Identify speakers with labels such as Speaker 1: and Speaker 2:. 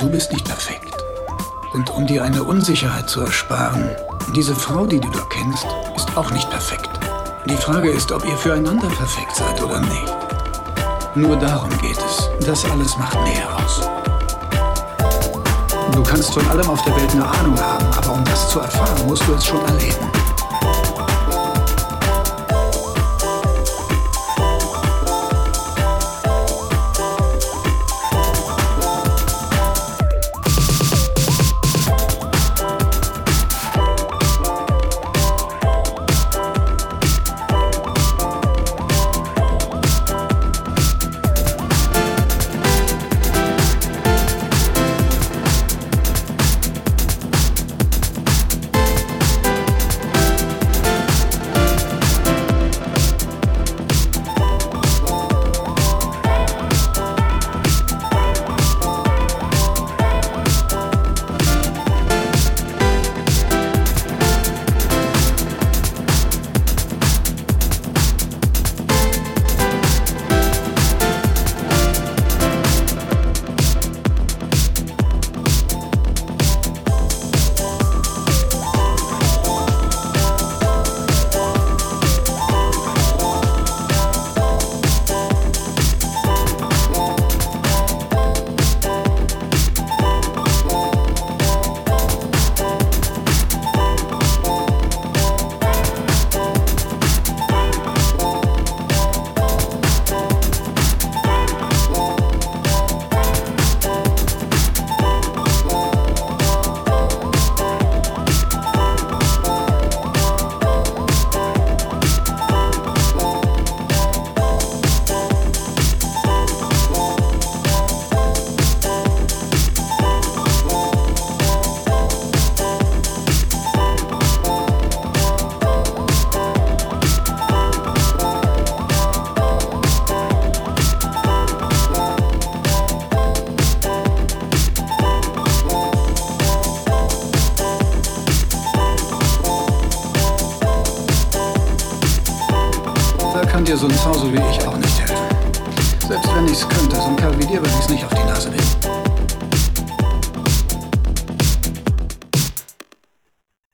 Speaker 1: Du bist nicht perfekt. Und um dir eine Unsicherheit zu ersparen, diese Frau, die du da kennst, ist auch nicht perfekt. Die Frage ist, ob ihr füreinander perfekt seid oder nicht. Nur darum geht es. Das alles macht Nähe aus. Du kannst von allem auf der Welt eine Ahnung haben, aber um das zu erfahren, musst du es schon erleben. Dir so ein Zauso wie ich auch nicht helfen. Selbst wenn ich's könnte, so ein Kerl wie dir würde ich's nicht auf die Nase nehmen.